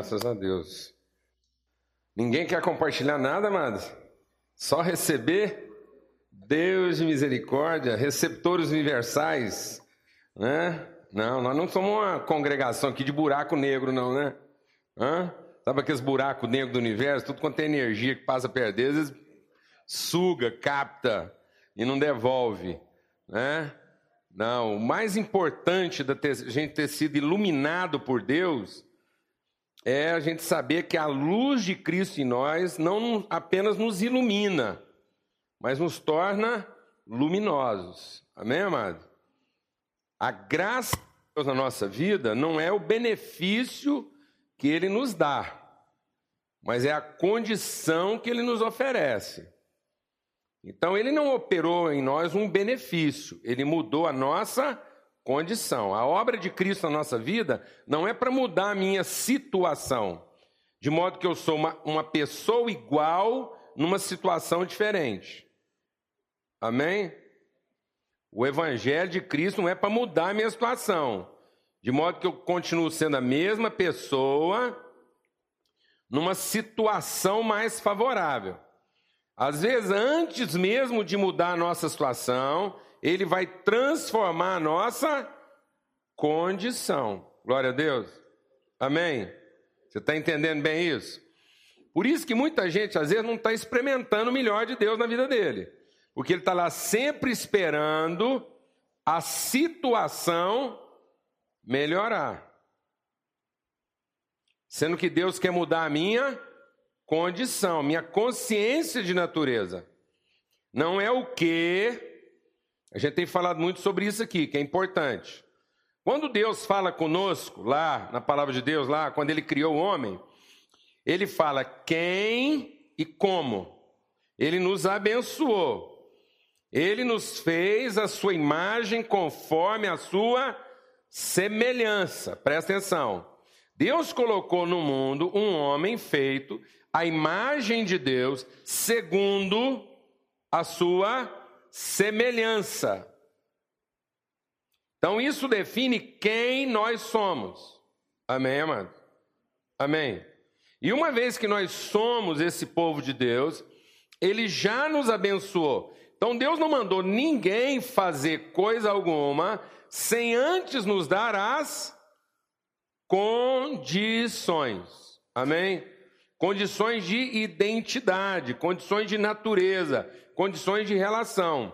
Graças a Deus. Ninguém quer compartilhar nada, amados? Só receber? Deus de misericórdia, receptores universais, né? Não, nós não somos uma congregação aqui de buraco negro, não, né? Hã? Sabe aqueles buracos negros do universo? Tudo quanto tem energia que passa perto deles, suga, capta e não devolve, né? Não, o mais importante da gente ter sido iluminado por Deus é a gente saber que a luz de Cristo em nós não apenas nos ilumina, mas nos torna luminosos. Amém, amado? A graça de Deus na nossa vida não é o benefício que Ele nos dá, mas é a condição que Ele nos oferece. Então, Ele não operou em nós um benefício, Ele mudou a nossa condição. A obra de Cristo na nossa vida não é para mudar a minha situação, de modo que eu sou uma, uma pessoa igual numa situação diferente. Amém? O Evangelho de Cristo não é para mudar a minha situação, de modo que eu continuo sendo a mesma pessoa numa situação mais favorável. Às vezes, antes mesmo de mudar a nossa situação, ele vai transformar a nossa condição. Glória a Deus. Amém? Você está entendendo bem isso? Por isso que muita gente, às vezes, não está experimentando o melhor de Deus na vida dele. Porque ele está lá sempre esperando a situação melhorar. Sendo que Deus quer mudar a minha condição, minha consciência de natureza. Não é o que a gente tem falado muito sobre isso aqui, que é importante. Quando Deus fala conosco, lá na palavra de Deus, lá, quando ele criou o homem, ele fala quem e como. Ele nos abençoou. Ele nos fez a sua imagem conforme a sua semelhança. Presta atenção. Deus colocou no mundo um homem feito à imagem de Deus, segundo a sua semelhança. Então isso define quem nós somos. Amém, amado? Amém. E uma vez que nós somos esse povo de Deus, ele já nos abençoou. Então Deus não mandou ninguém fazer coisa alguma sem antes nos dar as condições. Amém? Condições de identidade, condições de natureza, condições de relação.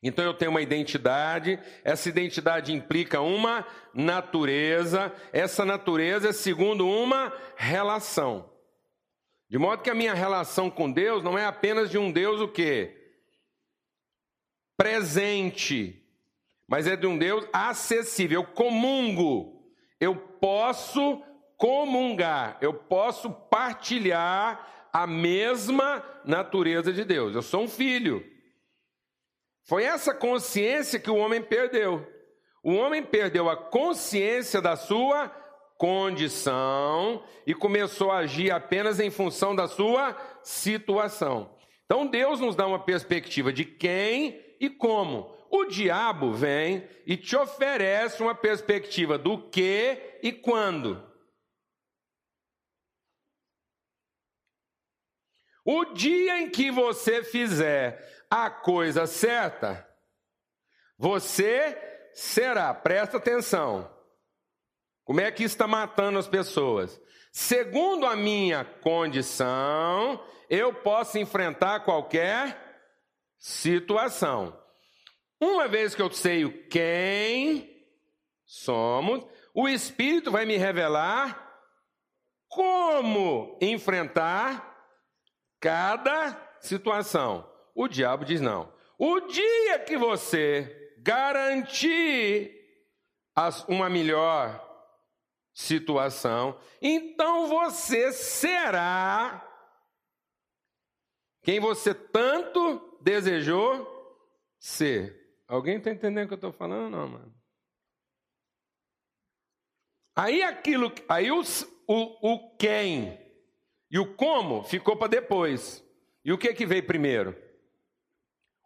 Então eu tenho uma identidade, essa identidade implica uma natureza, essa natureza é segundo uma relação. De modo que a minha relação com Deus não é apenas de um Deus o quê? Presente, mas é de um Deus acessível. Eu comungo, eu posso comungar, eu posso partilhar a mesma natureza de Deus. Eu sou um filho. Foi essa consciência que o homem perdeu. O homem perdeu a consciência da sua condição e começou a agir apenas em função da sua situação. Então Deus nos dá uma perspectiva de quem e como. O diabo vem e te oferece uma perspectiva do que e quando. O dia em que você fizer a coisa certa, você será, presta atenção. Como é que está matando as pessoas? Segundo a minha condição, eu posso enfrentar qualquer situação. Uma vez que eu sei quem somos, o Espírito vai me revelar como enfrentar cada situação. O diabo diz não. O dia que você garantir uma melhor situação, então você será quem você tanto desejou ser. Alguém está entendendo o que eu estou falando? Não, mano. Aí aquilo, aí o, o, o quem e o como ficou para depois. E o que que veio primeiro?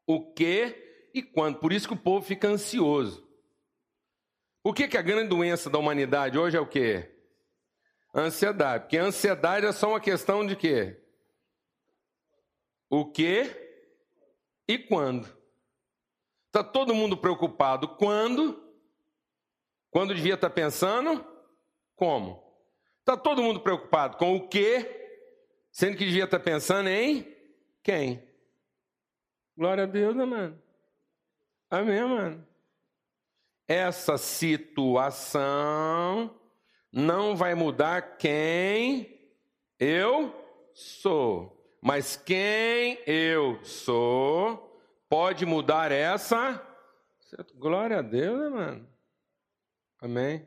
O que e quando. Por isso que o povo fica ansioso. O que que a grande doença da humanidade hoje é o quê? Ansiedade. Porque ansiedade é só uma questão de quê? O que e quando. Está todo mundo preocupado quando? Quando devia estar tá pensando? Como? Está todo mundo preocupado com o que? Sendo que devia estar tá pensando em quem? Glória a Deus, né, mano? Amém, mano? Essa situação não vai mudar quem eu sou. Mas quem eu sou pode mudar essa. Glória a Deus, né, mano? Amém?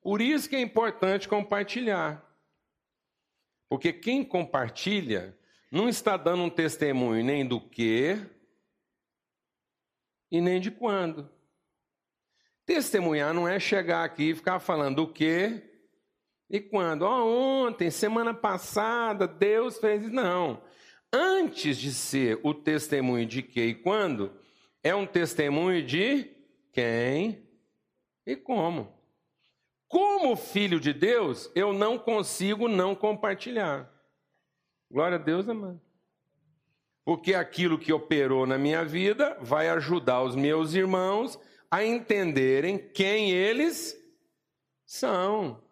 Por isso que é importante compartilhar. Porque quem compartilha não está dando um testemunho nem do que e nem de quando. Testemunhar não é chegar aqui e ficar falando do que e quando? Oh, ontem, semana passada, Deus fez. Não. Antes de ser o testemunho de que e quando, é um testemunho de quem e como. Como filho de Deus, eu não consigo não compartilhar. Glória a Deus, amado. Porque aquilo que operou na minha vida vai ajudar os meus irmãos a entenderem quem eles são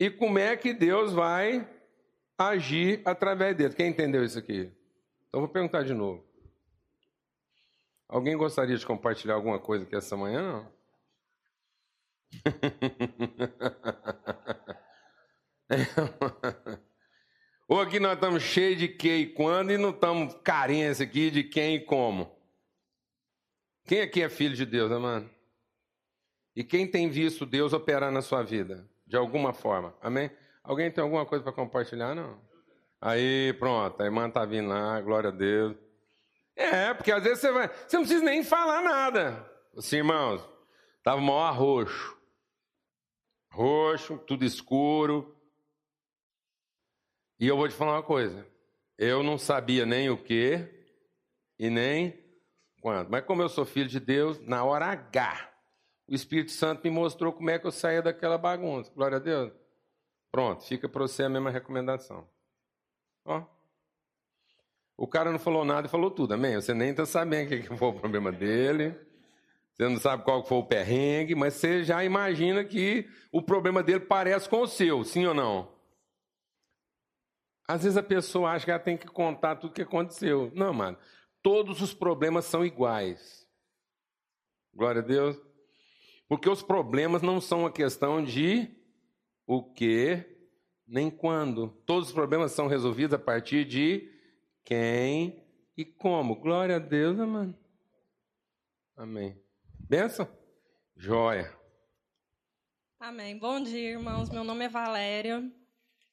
e como é que Deus vai agir através dele. Quem entendeu isso aqui? Então vou perguntar de novo. Alguém gostaria de compartilhar alguma coisa aqui essa manhã? Não? Ou aqui nós estamos cheios de que e quando e não estamos carência aqui de quem e como. Quem aqui é filho de Deus, amado? E quem tem visto Deus operar na sua vida? de alguma forma. Amém? Alguém tem alguma coisa para compartilhar? Não? Aí, pronto, a irmã está vindo lá, glória a Deus. É, porque às vezes você vai. Você não precisa nem falar nada. Assim, irmãos, estava maior roxo. Roxo, tudo escuro. E eu vou te falar uma coisa. Eu não sabia nem o que e nem quando. Mas como eu sou filho de Deus, na hora H, o Espírito Santo me mostrou como é que eu saía daquela bagunça. Glória a Deus. Pronto, fica para você a mesma recomendação. Ó. O cara não falou nada e falou tudo, amém? Você nem está sabendo o que foi o problema dele. Você não sabe qual foi o perrengue, mas você já imagina que o problema dele parece com o seu, sim ou não? Às vezes a pessoa acha que ela tem que contar tudo o que aconteceu. Não, mano. Todos os problemas são iguais. Glória a Deus. Porque os problemas não são uma questão de o que nem quando. Todos os problemas são resolvidos a partir de quem e como. Glória a Deus, amém. Amém. Benção? Joia. Amém. Bom dia, irmãos. Meu nome é Valéria.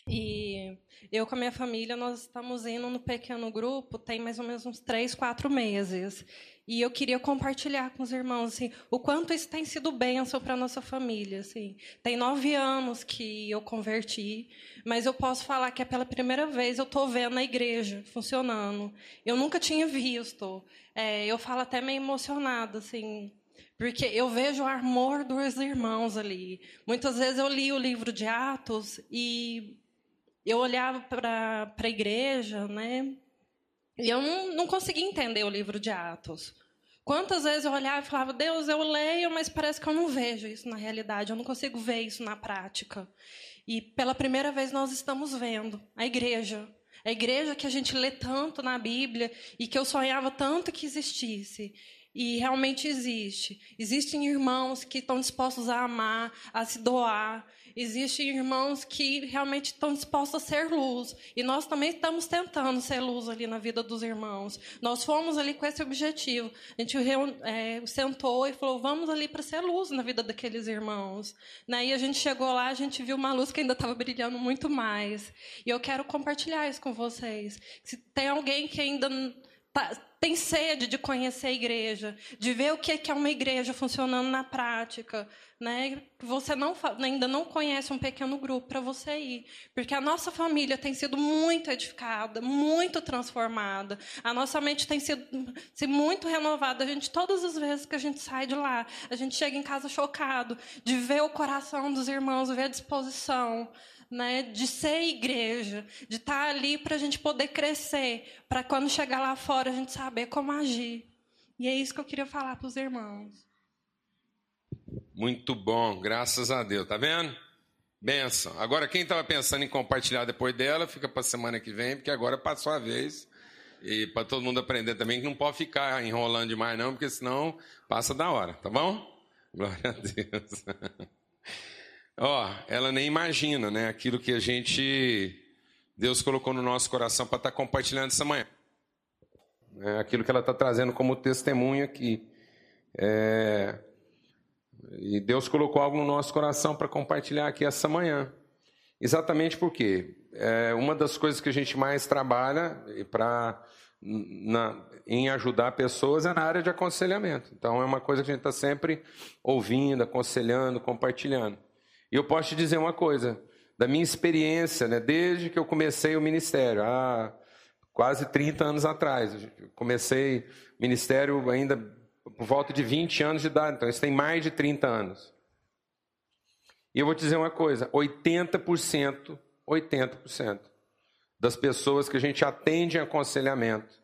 E eu com a minha família, nós estamos indo no pequeno grupo tem mais ou menos uns três, quatro meses. E eu queria compartilhar com os irmãos assim, o quanto isso tem sido bênção para nossa família. Assim. Tem nove anos que eu converti, mas eu posso falar que é pela primeira vez eu estou vendo a igreja funcionando. Eu nunca tinha visto. É, eu falo até meio emocionada, assim, porque eu vejo o amor dos irmãos ali. Muitas vezes eu li o livro de Atos e eu olhava para a igreja, né? E eu não, não conseguia entender o livro de Atos. Quantas vezes eu olhava e falava, Deus, eu leio, mas parece que eu não vejo isso na realidade, eu não consigo ver isso na prática. E pela primeira vez nós estamos vendo a igreja. A igreja que a gente lê tanto na Bíblia e que eu sonhava tanto que existisse. E realmente existe. Existem irmãos que estão dispostos a amar, a se doar, Existem irmãos que realmente estão dispostos a ser luz. E nós também estamos tentando ser luz ali na vida dos irmãos. Nós fomos ali com esse objetivo. A gente é, sentou e falou: vamos ali para ser luz na vida daqueles irmãos. Né? E a gente chegou lá, a gente viu uma luz que ainda estava brilhando muito mais. E eu quero compartilhar isso com vocês. Se tem alguém que ainda tem sede de conhecer a igreja, de ver o que é uma igreja funcionando na prática, né? Você não, ainda não conhece um pequeno grupo para você ir, porque a nossa família tem sido muito edificada, muito transformada, a nossa mente tem sido, sido muito renovada. A gente todas as vezes que a gente sai de lá, a gente chega em casa chocado de ver o coração dos irmãos, ver a disposição, né, de ser igreja, de estar ali para a gente poder crescer, para quando chegar lá fora a gente saber como agir. E é isso que eu queria falar para os irmãos. Muito bom, graças a Deus, tá vendo? Benção. Agora, quem estava pensando em compartilhar depois dela, fica para semana que vem, porque agora passou a vez. E para todo mundo aprender também que não pode ficar enrolando demais, não, porque senão passa da hora, tá bom? Glória a Deus. Ó, ela nem imagina, né? Aquilo que a gente, Deus colocou no nosso coração para estar tá compartilhando essa manhã. É aquilo que ela está trazendo como testemunho aqui. É... E Deus colocou algo no nosso coração para compartilhar aqui essa manhã. Exatamente porque é uma das coisas que a gente mais trabalha para em ajudar pessoas é na área de aconselhamento. Então é uma coisa que a gente está sempre ouvindo, aconselhando, compartilhando. E eu posso te dizer uma coisa, da minha experiência, né, desde que eu comecei o ministério, há quase 30 anos atrás. comecei ministério ainda por volta de 20 anos de idade, então isso tem mais de 30 anos. E eu vou te dizer uma coisa: 80%, 80% das pessoas que a gente atende em aconselhamento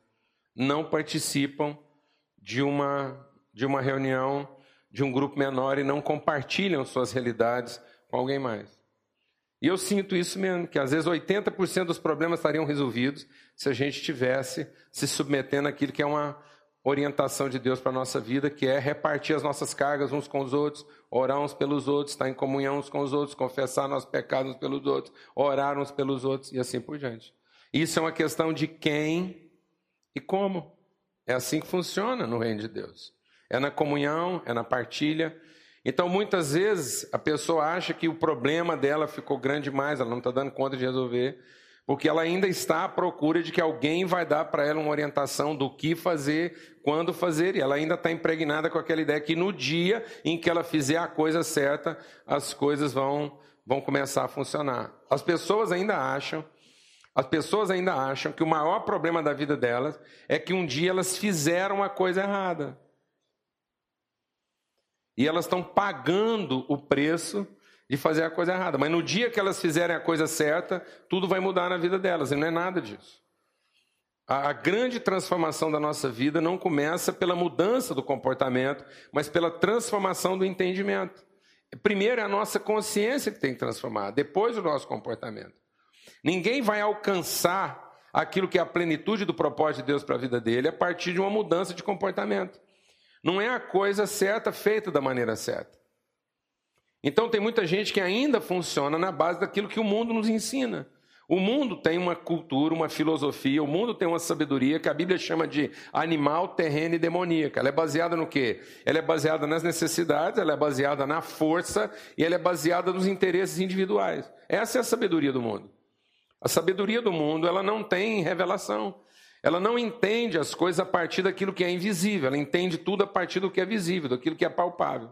não participam de uma, de uma reunião, de um grupo menor e não compartilham suas realidades com alguém mais. E eu sinto isso mesmo, que às vezes 80% dos problemas estariam resolvidos se a gente tivesse se submetendo àquilo que é uma orientação de Deus para a nossa vida, que é repartir as nossas cargas uns com os outros, orar uns pelos outros, estar em comunhão uns com os outros, confessar nossos pecados uns pelos outros, orar uns pelos outros e assim por diante. Isso é uma questão de quem e como. É assim que funciona no reino de Deus. É na comunhão, é na partilha, então, muitas vezes, a pessoa acha que o problema dela ficou grande demais, ela não está dando conta de resolver, porque ela ainda está à procura de que alguém vai dar para ela uma orientação do que fazer, quando fazer, e ela ainda está impregnada com aquela ideia que no dia em que ela fizer a coisa certa, as coisas vão, vão começar a funcionar. As pessoas ainda acham, as pessoas ainda acham que o maior problema da vida delas é que um dia elas fizeram a coisa errada. E elas estão pagando o preço de fazer a coisa errada. Mas no dia que elas fizerem a coisa certa, tudo vai mudar na vida delas. E não é nada disso. A, grande transformação da nossa vida não começa pela mudança do comportamento, mas pela transformação do entendimento. Primeiro é a nossa consciência que tem que transformar, depois o nosso comportamento. Ninguém vai alcançar aquilo que é a plenitude do propósito de Deus para a vida dele a partir de uma mudança de comportamento. Não é a coisa certa feita da maneira certa. Então tem muita gente que ainda funciona na base daquilo que o mundo nos ensina. O mundo tem uma cultura, uma filosofia, o mundo tem uma sabedoria que a Bíblia chama de animal, terreno e demoníaca. Ela é baseada no quê? Ela é baseada nas necessidades, ela é baseada na força e ela é baseada nos interesses individuais. Essa é a sabedoria do mundo. A sabedoria do mundo, ela não tem revelação. Ela não entende as coisas a partir daquilo que é invisível, ela entende tudo a partir do que é visível, daquilo que é palpável.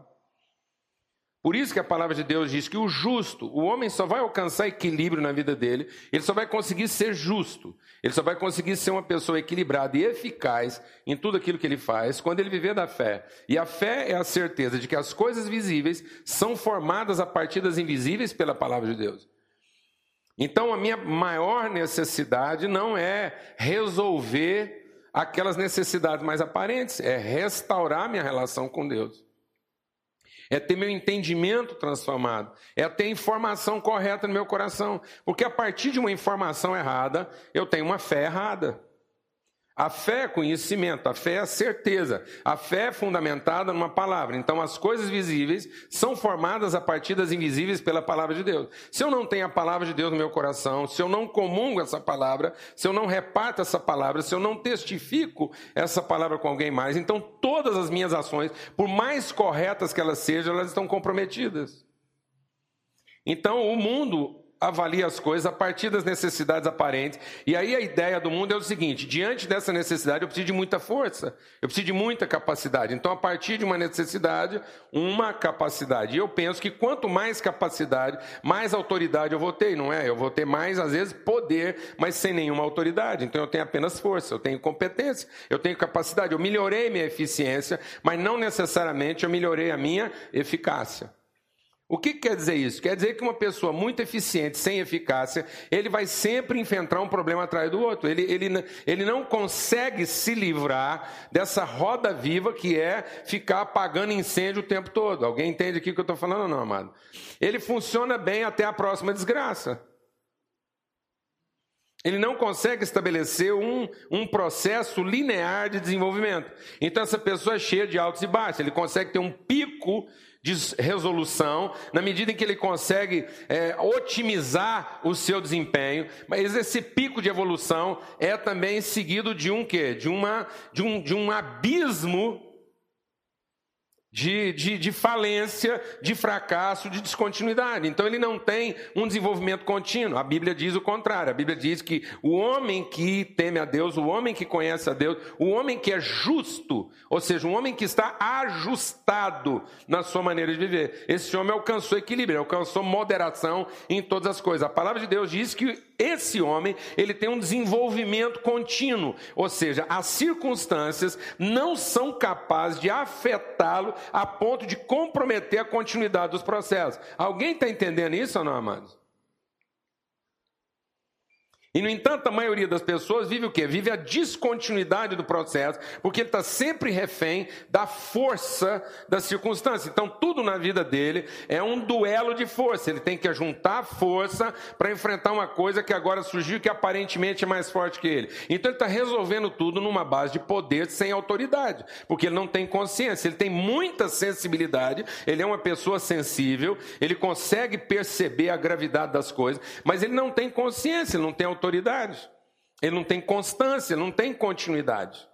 Por isso que a palavra de Deus diz que o justo, o homem só vai alcançar equilíbrio na vida dele, ele só vai conseguir ser justo, ele só vai conseguir ser uma pessoa equilibrada e eficaz em tudo aquilo que ele faz quando ele viver da fé. E a fé é a certeza de que as coisas visíveis são formadas a partir das invisíveis pela palavra de Deus. Então, a minha maior necessidade não é resolver aquelas necessidades mais aparentes, é restaurar minha relação com Deus. É ter meu entendimento transformado, é ter informação correta no meu coração, porque a partir de uma informação errada, eu tenho uma fé errada. A fé é conhecimento, a fé é certeza, a fé é fundamentada numa palavra. Então, as coisas visíveis são formadas a partir das invisíveis pela palavra de Deus. Se eu não tenho a palavra de Deus no meu coração, se eu não comungo essa palavra, se eu não reparto essa palavra, se eu não testifico essa palavra com alguém mais, então todas as minhas ações, por mais corretas que elas sejam, elas estão comprometidas. Então, o mundo avalia as coisas a partir das necessidades aparentes. E aí a ideia do mundo é o seguinte: diante dessa necessidade, eu preciso de muita força, eu preciso de muita capacidade. Então, a partir de uma necessidade, uma capacidade. E eu penso que quanto mais capacidade, mais autoridade eu vou ter, não é? Eu vou ter mais, às vezes, poder, mas sem nenhuma autoridade. Então, eu tenho apenas força, eu tenho competência, eu tenho capacidade. Eu melhorei minha eficiência, mas não necessariamente eu melhorei a minha eficácia. O que quer dizer isso? Quer dizer que uma pessoa muito eficiente, sem eficácia, ele vai sempre enfrentar um problema atrás do outro. Ele, ele, ele não consegue se livrar dessa roda viva que é ficar apagando incêndio o tempo todo. Alguém entende aqui o que eu estou falando não, amado? Ele funciona bem até a próxima desgraça. Ele não consegue estabelecer um, um processo linear de desenvolvimento. Então, essa pessoa é cheia de altos e baixos. Ele consegue ter um pico de resolução, na medida em que ele consegue é, otimizar o seu desempenho, mas esse pico de evolução é também seguido de um quê? De, uma, de, um, de um abismo de, de, de, falência, de fracasso, de descontinuidade. Então ele não tem um desenvolvimento contínuo. A Bíblia diz o contrário. A Bíblia diz que o homem que teme a Deus, o homem que conhece a Deus, o homem que é justo, ou seja, um homem que está ajustado na sua maneira de viver, esse homem alcançou equilíbrio, alcançou moderação em todas as coisas. A palavra de Deus diz que esse homem, ele tem um desenvolvimento contínuo, ou seja, as circunstâncias não são capazes de afetá-lo a ponto de comprometer a continuidade dos processos. Alguém está entendendo isso ou não, amados? E, no entanto, a maioria das pessoas vive o quê? Vive a descontinuidade do processo, porque ele está sempre refém da força das circunstâncias. Então, tudo na vida dele é um duelo de força. Ele tem que juntar força para enfrentar uma coisa que agora surgiu que aparentemente é mais forte que ele. Então, ele está resolvendo tudo numa base de poder sem autoridade, porque ele não tem consciência. Ele tem muita sensibilidade, ele é uma pessoa sensível, ele consegue perceber a gravidade das coisas, mas ele não tem consciência, ele não tem autoridade autoridade. Ele não tem constância, não tem continuidade.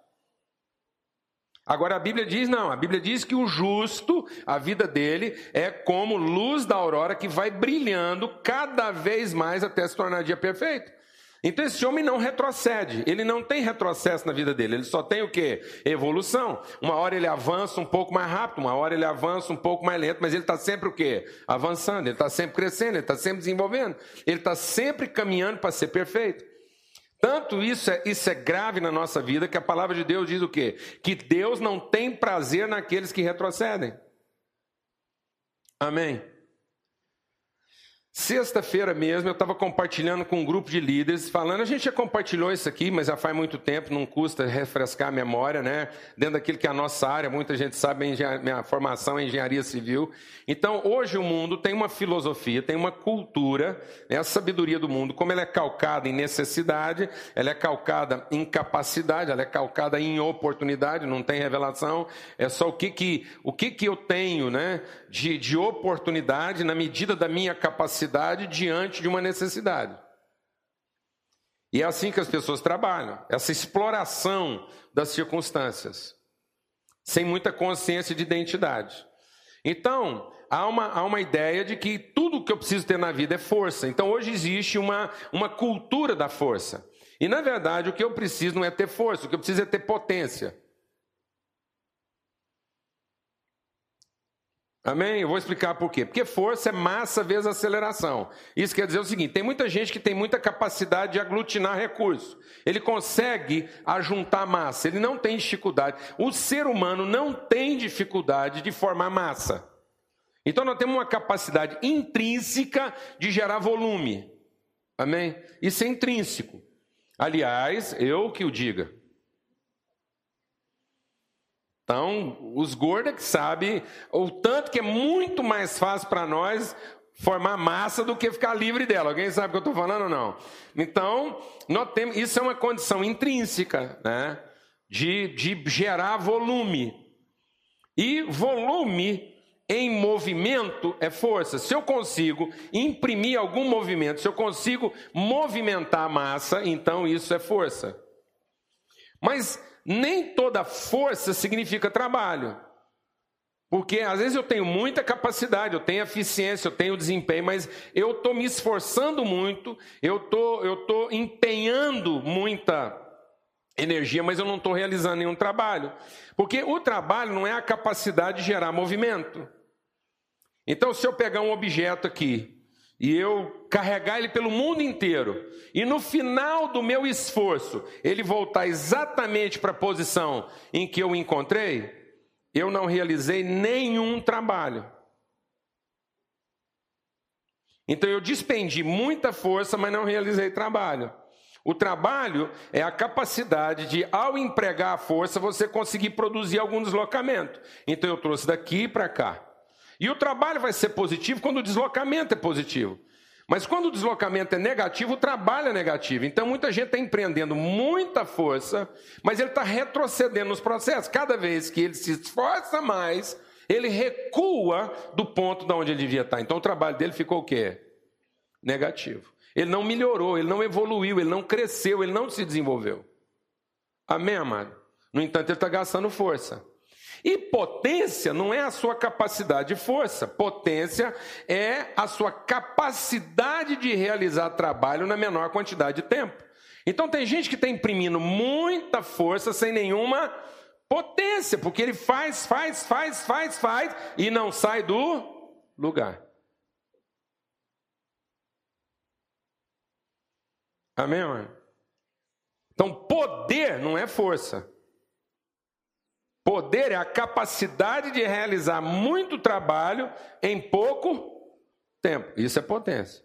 Agora a Bíblia diz não, a Bíblia diz que o justo, a vida dele é como luz da aurora que vai brilhando cada vez mais até se tornar dia perfeito. Então esse homem não retrocede, ele não tem retrocesso na vida dele, ele só tem o que? Evolução. Uma hora ele avança um pouco mais rápido, uma hora ele avança um pouco mais lento, mas ele está sempre o que? Avançando, ele está sempre crescendo, ele está sempre desenvolvendo, ele está sempre caminhando para ser perfeito. Tanto isso é, isso é grave na nossa vida que a palavra de Deus diz o quê? Que Deus não tem prazer naqueles que retrocedem. Amém. Sexta-feira mesmo eu estava compartilhando com um grupo de líderes, falando, a gente já compartilhou isso aqui, mas já faz muito tempo, não custa refrescar a memória, né? Dentro daquilo que é a nossa área, muita gente sabe, minha formação é engenharia civil. Então, hoje o mundo tem uma filosofia, tem uma cultura, né? a sabedoria do mundo, como ela é calcada em necessidade, ela é calcada em capacidade, ela é calcada em oportunidade, não tem revelação, é só o que que, o que, que eu tenho, né? De, de oportunidade na medida da minha capacidade diante de uma necessidade. E é assim que as pessoas trabalham, essa exploração das circunstâncias, sem muita consciência de identidade. Então, há uma, há uma ideia de que tudo que eu preciso ter na vida é força. Então, hoje existe uma, uma cultura da força. E, na verdade, o que eu preciso não é ter força, o que eu preciso é ter potência. Amém? Eu vou explicar por quê. Porque força é massa vezes aceleração. Isso quer dizer o seguinte: tem muita gente que tem muita capacidade de aglutinar recursos. Ele consegue ajuntar massa, ele não tem dificuldade. O ser humano não tem dificuldade de formar massa. Então nós temos uma capacidade intrínseca de gerar volume. Amém? Isso é intrínseco. Aliás, eu que o diga. Então, os gordos que sabem o tanto que é muito mais fácil para nós formar massa do que ficar livre dela. Alguém sabe o que eu estou falando ou não? Então, nós temos, isso é uma condição intrínseca, né? De, de gerar volume. E volume em movimento é força. Se eu consigo imprimir algum movimento, se eu consigo movimentar a massa, então isso é força. Mas nem toda força significa trabalho. Porque às vezes eu tenho muita capacidade, eu tenho eficiência, eu tenho desempenho, mas eu estou me esforçando muito, eu tô, estou tô empenhando muita energia, mas eu não estou realizando nenhum trabalho. Porque o trabalho não é a capacidade de gerar movimento. Então, se eu pegar um objeto aqui e eu carregar ele pelo mundo inteiro, e no final do meu esforço ele voltar exatamente para a posição em que eu encontrei, eu não realizei nenhum trabalho. Então eu dispendi muita força, mas não realizei trabalho. O trabalho é a capacidade de, ao empregar a força, você conseguir produzir algum deslocamento. Então eu trouxe daqui para cá. E o trabalho vai ser positivo quando o deslocamento é positivo. Mas quando o deslocamento é negativo, o trabalho é negativo. Então muita gente está empreendendo muita força, mas ele está retrocedendo nos processos. Cada vez que ele se esforça mais, ele recua do ponto de onde ele devia estar. Então o trabalho dele ficou o quê? Negativo. Ele não melhorou, ele não evoluiu, ele não cresceu, ele não se desenvolveu. Amém, amado? No entanto, ele está gastando força. E potência não é a sua capacidade de força, potência é a sua capacidade de realizar trabalho na menor quantidade de tempo. Então tem gente que está imprimindo muita força sem nenhuma potência, porque ele faz, faz, faz, faz, faz e não sai do lugar. Amém, mano? Então poder não é força. Poder é a capacidade de realizar muito trabalho em pouco tempo. Isso é potência.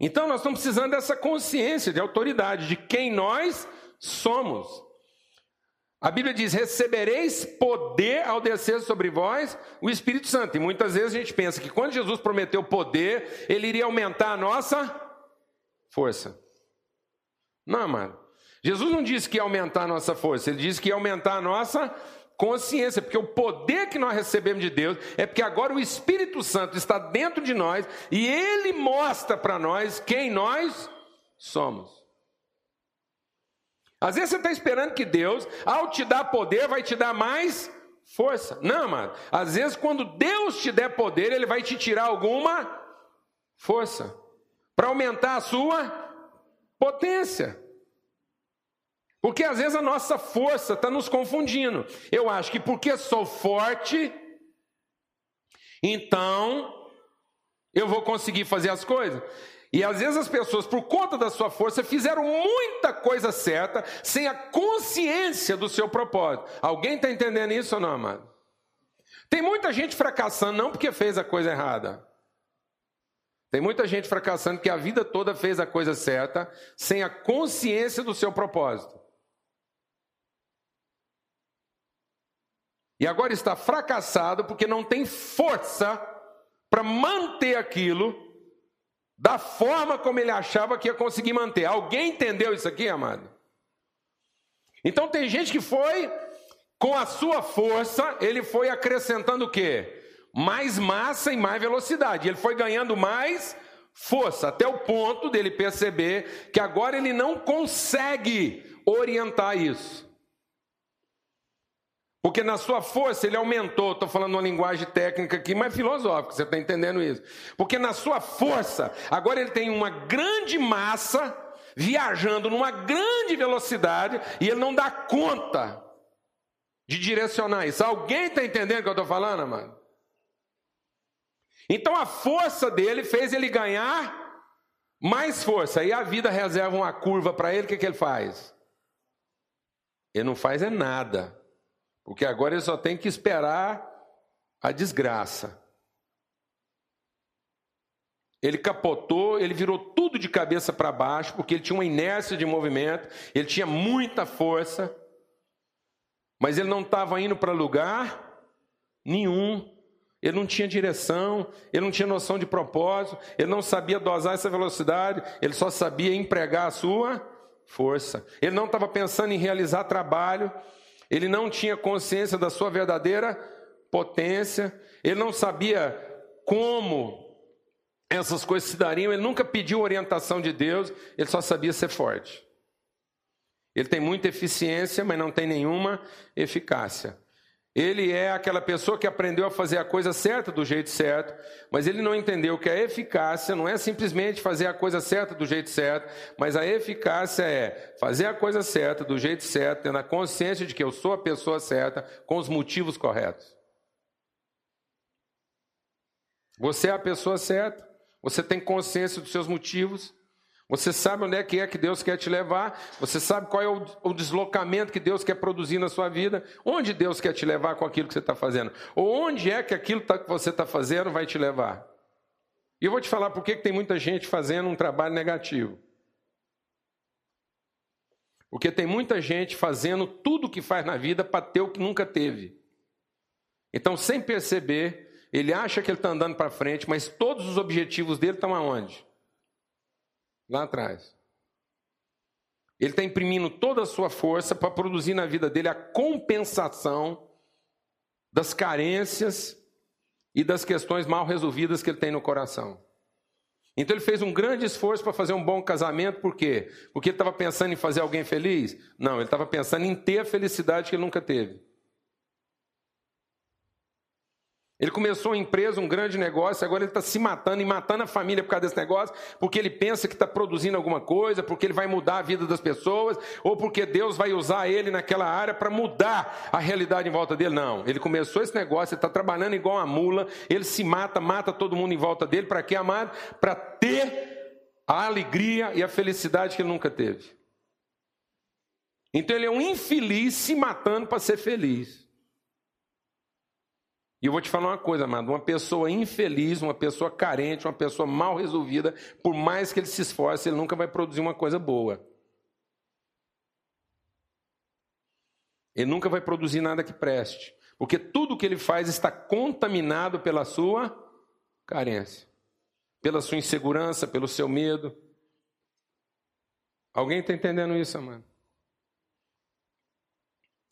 Então nós estamos precisando dessa consciência de autoridade, de quem nós somos. A Bíblia diz: recebereis poder ao descer sobre vós o Espírito Santo. E muitas vezes a gente pensa que quando Jesus prometeu poder, ele iria aumentar a nossa força. Não, amado. Jesus não disse que ia aumentar a nossa força, ele disse que ia aumentar a nossa consciência, porque o poder que nós recebemos de Deus é porque agora o Espírito Santo está dentro de nós e ele mostra para nós quem nós somos. Às vezes você está esperando que Deus, ao te dar poder, vai te dar mais força. Não, mano. Às vezes, quando Deus te der poder, Ele vai te tirar alguma força para aumentar a sua potência. Porque às vezes a nossa força está nos confundindo. Eu acho que porque sou forte, então eu vou conseguir fazer as coisas. E às vezes as pessoas, por conta da sua força, fizeram muita coisa certa sem a consciência do seu propósito. Alguém está entendendo isso ou não, amado? Tem muita gente fracassando não porque fez a coisa errada. Tem muita gente fracassando que a vida toda fez a coisa certa sem a consciência do seu propósito. E agora está fracassado porque não tem força para manter aquilo da forma como ele achava que ia conseguir manter. Alguém entendeu isso aqui, amado? Então tem gente que foi com a sua força, ele foi acrescentando o quê? Mais massa e mais velocidade. Ele foi ganhando mais força, até o ponto dele perceber que agora ele não consegue orientar isso. Porque na sua força ele aumentou, estou falando uma linguagem técnica aqui, mas filosófica, você está entendendo isso? Porque na sua força, agora ele tem uma grande massa viajando numa grande velocidade e ele não dá conta de direcionar isso. Alguém está entendendo o que eu estou falando, mano? Então a força dele fez ele ganhar mais força. E a vida reserva uma curva para ele, o que, que ele faz? Ele não faz é nada. Porque agora ele só tem que esperar a desgraça. Ele capotou, ele virou tudo de cabeça para baixo, porque ele tinha uma inércia de movimento, ele tinha muita força, mas ele não estava indo para lugar nenhum. Ele não tinha direção, ele não tinha noção de propósito, ele não sabia dosar essa velocidade, ele só sabia empregar a sua força. Ele não estava pensando em realizar trabalho, ele não tinha consciência da sua verdadeira potência, ele não sabia como essas coisas se dariam, ele nunca pediu orientação de Deus, ele só sabia ser forte. Ele tem muita eficiência, mas não tem nenhuma eficácia. Ele é aquela pessoa que aprendeu a fazer a coisa certa do jeito certo, mas ele não entendeu que a eficácia não é simplesmente fazer a coisa certa do jeito certo, mas a eficácia é fazer a coisa certa do jeito certo, tendo a consciência de que eu sou a pessoa certa, com os motivos corretos. Você é a pessoa certa, você tem consciência dos seus motivos, você sabe onde é que é que Deus quer te levar, você sabe qual é o, o deslocamento que Deus quer produzir na sua vida, onde Deus quer te levar com aquilo que você está fazendo, ou onde é que aquilo tá, que você está fazendo vai te levar. E eu vou te falar por que tem muita gente fazendo um trabalho negativo. Porque tem muita gente fazendo tudo o que faz na vida para ter o que nunca teve. Então, sem perceber, ele acha que ele está andando para frente, mas todos os objetivos dele estão aonde? Lá atrás. Ele está imprimindo toda a sua força para produzir na vida dele a compensação das carências e das questões mal resolvidas que ele tem no coração. Então ele fez um grande esforço para fazer um bom casamento, por quê? Porque ele estava pensando em fazer alguém feliz? Não, ele estava pensando em ter a felicidade que ele nunca teve. Ele começou uma empresa, um grande negócio, agora ele está se matando e matando a família por causa desse negócio, porque ele pensa que está produzindo alguma coisa, porque ele vai mudar a vida das pessoas, ou porque Deus vai usar ele naquela área para mudar a realidade em volta dele. Não, ele começou esse negócio, ele está trabalhando igual uma mula, ele se mata, mata todo mundo em volta dele, para quê, amado? Para ter a alegria e a felicidade que ele nunca teve. Então ele é um infeliz se matando para ser feliz. E eu vou te falar uma coisa, amado: uma pessoa infeliz, uma pessoa carente, uma pessoa mal resolvida, por mais que ele se esforce, ele nunca vai produzir uma coisa boa. Ele nunca vai produzir nada que preste, porque tudo que ele faz está contaminado pela sua carência, pela sua insegurança, pelo seu medo. Alguém está entendendo isso, amado?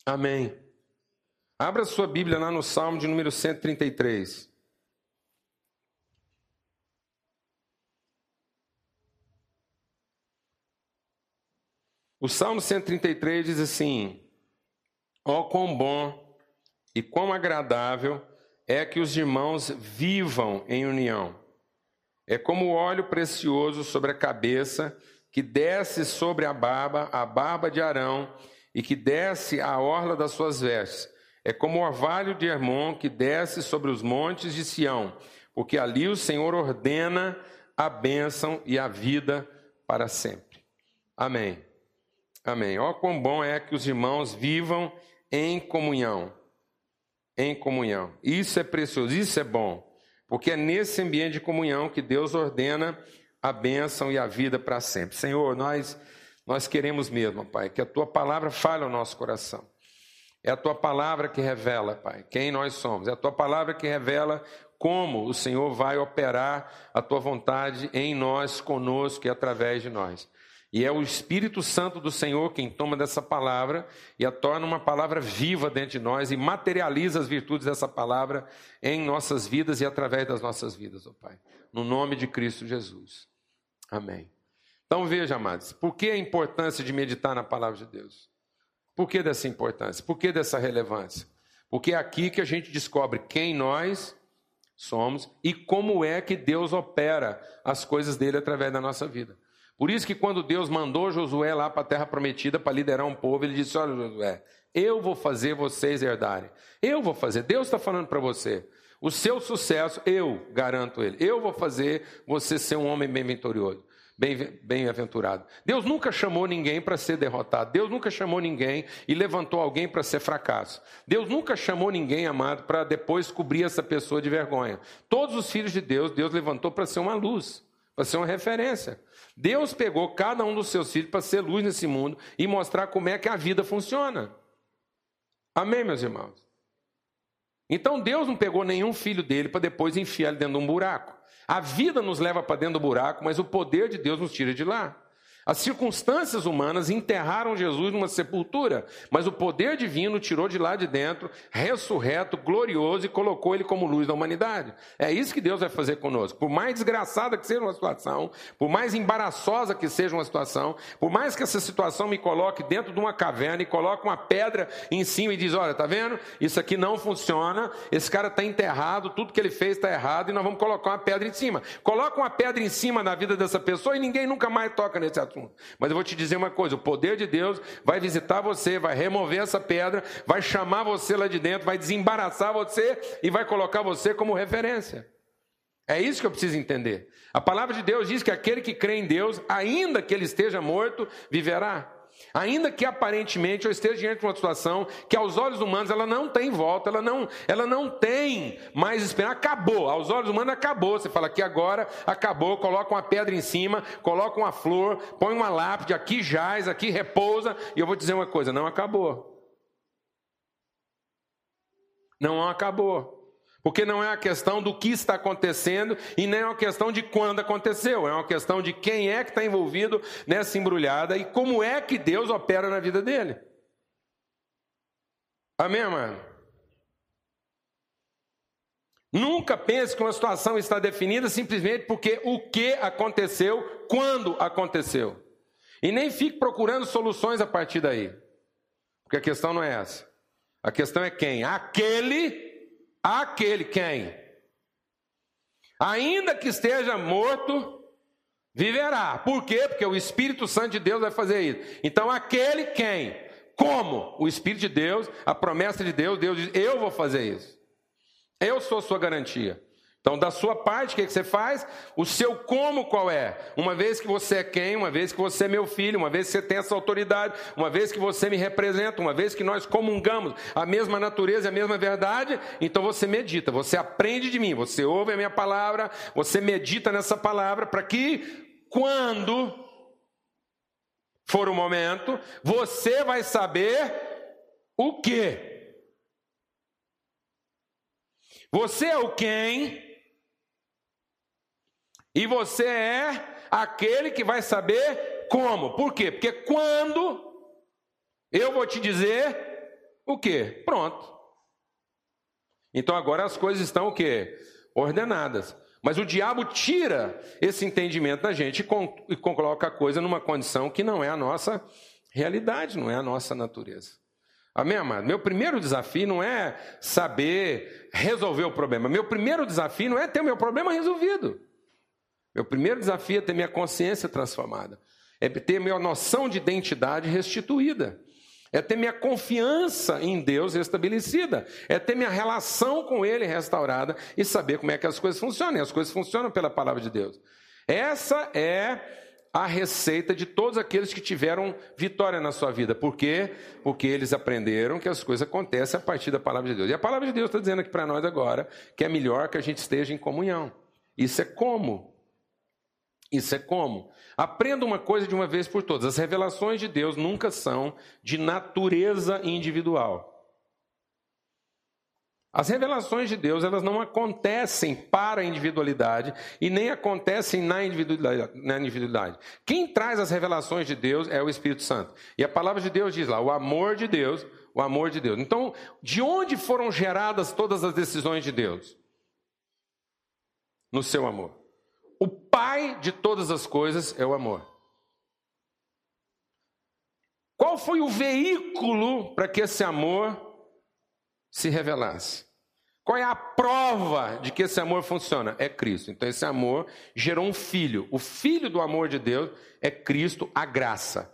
Amém. Abra sua Bíblia lá no Salmo de número 133. O Salmo 133 diz assim: Ó oh, quão bom e quão agradável é que os irmãos vivam em união. É como o óleo precioso sobre a cabeça que desce sobre a barba, a barba de Arão, e que desce a orla das suas vestes é como o orvalho de Hermon que desce sobre os montes de Sião, porque ali o Senhor ordena a bênção e a vida para sempre. Amém. Amém. Ó, quão bom é que os irmãos vivam em comunhão. Em comunhão. Isso é precioso, isso é bom. Porque é nesse ambiente de comunhão que Deus ordena a bênção e a vida para sempre. Senhor, nós, nós queremos mesmo, Pai, que a tua palavra fale ao nosso coração. É a tua palavra que revela, Pai, quem nós somos. É a tua palavra que revela como o Senhor vai operar a tua vontade em nós, conosco e através de nós. E é o Espírito Santo do Senhor quem toma dessa palavra e a torna uma palavra viva dentro de nós e materializa as virtudes dessa palavra em nossas vidas e através das nossas vidas, ó oh Pai. No nome de Cristo Jesus. Amém. Então veja, amados, por que a importância de meditar na palavra de Deus? Por que dessa importância? Por que dessa relevância? Porque é aqui que a gente descobre quem nós somos e como é que Deus opera as coisas dele através da nossa vida. Por isso que quando Deus mandou Josué lá para a terra prometida para liderar um povo, ele disse: Olha, Josué, eu vou fazer vocês herdarem. Eu vou fazer. Deus está falando para você. O seu sucesso, eu garanto ele. Eu vou fazer você ser um homem bem vitorioso bem-aventurado. Deus nunca chamou ninguém para ser derrotado. Deus nunca chamou ninguém e levantou alguém para ser fracasso. Deus nunca chamou ninguém, amado, para depois cobrir essa pessoa de vergonha. Todos os filhos de Deus, Deus levantou para ser uma luz, para ser uma referência. Deus pegou cada um dos seus filhos para ser luz nesse mundo e mostrar como é que a vida funciona. Amém, meus irmãos? Então Deus não pegou nenhum filho dele para depois enfiar ele dentro de um buraco. A vida nos leva para dentro do buraco, mas o poder de Deus nos tira de lá. As circunstâncias humanas enterraram Jesus numa sepultura, mas o poder divino tirou de lá de dentro, ressurreto, glorioso e colocou ele como luz da humanidade. É isso que Deus vai fazer conosco. Por mais desgraçada que seja uma situação, por mais embaraçosa que seja uma situação, por mais que essa situação me coloque dentro de uma caverna e coloque uma pedra em cima e diz: Olha, tá vendo? Isso aqui não funciona, esse cara está enterrado, tudo que ele fez está errado e nós vamos colocar uma pedra em cima. Coloca uma pedra em cima na vida dessa pessoa e ninguém nunca mais toca nesse assunto Mas eu vou te dizer uma coisa: o poder de Deus vai visitar você, vai remover essa pedra, vai chamar você lá de dentro, vai desembaraçar você e vai colocar você como referência. É isso que eu preciso entender. A palavra de Deus diz que aquele que crê em Deus, ainda que ele esteja morto, viverá. Ainda que aparentemente eu esteja diante de uma situação que aos olhos humanos ela não tem volta, ela não, ela não tem mais esperança, acabou, aos olhos humanos acabou. Você fala que agora acabou, coloca uma pedra em cima, coloca uma flor, põe uma lápide, aqui jaz, aqui repousa, e eu vou dizer uma coisa, não acabou. Não acabou. Porque não é a questão do que está acontecendo e nem é uma questão de quando aconteceu, é uma questão de quem é que está envolvido nessa embrulhada e como é que Deus opera na vida dele. Amém, mano? Nunca pense que uma situação está definida simplesmente porque o que aconteceu, quando aconteceu. E nem fique procurando soluções a partir daí. Porque a questão não é essa. A questão é quem? Aquele Aquele quem? Ainda que esteja morto, viverá. Por quê? Porque o Espírito Santo de Deus vai fazer isso. Então, aquele quem? Como? O Espírito de Deus, a promessa de Deus, Deus diz: Eu vou fazer isso. Eu sou sua garantia. Então, da sua parte, o que, você faz? O seu como qual é? Uma vez que você é quem, uma vez que você é meu filho, uma vez que você tem essa autoridade, uma vez que você me representa, uma vez que nós comungamos a mesma natureza a mesma verdade, então você medita, você aprende de mim, você ouve a minha palavra, você medita nessa palavra, para que quando for o momento, você vai saber o que. Você é o quem e você é aquele que vai saber como. Por quê? Porque quando eu vou te dizer o quê? Pronto. Então agora as coisas estão o quê? Ordenadas. Mas o diabo tira esse entendimento da gente e, coloca a coisa numa condição que não é a nossa realidade, não é a nossa natureza. Amém, amado? Meu primeiro desafio não é saber resolver o problema. Meu primeiro desafio não é ter o meu problema resolvido. Meu primeiro desafio é ter minha consciência transformada, é ter minha noção de identidade restituída, é ter minha confiança em Deus restabelecida, é ter minha relação com Ele restaurada e saber como é que as coisas funcionam. E as coisas funcionam pela palavra de Deus. Essa é a receita de todos aqueles que tiveram vitória na sua vida. Por quê? Porque eles aprenderam que as coisas acontecem a partir da palavra de Deus. E a palavra de Deus está dizendo aqui para nós agora que é melhor que a gente esteja em comunhão. Isso é como? Isso é como? Aprenda uma coisa de uma vez por todas: as revelações de Deus nunca são de natureza individual. As revelações de Deus, elas não acontecem para a individualidade e nem acontecem na individualidade, na individualidade. Quem traz as revelações de Deus é o Espírito Santo. E a palavra de Deus diz lá, o amor de Deus, o amor de Deus. Então, de onde foram geradas todas as decisões de Deus? No seu amor. O pai de todas as coisas é o amor. Qual foi o veículo para que esse amor se revelasse? Qual é a prova de que esse amor funciona? É Cristo. Então, esse amor gerou um filho. O filho do amor de Deus é Cristo, a graça.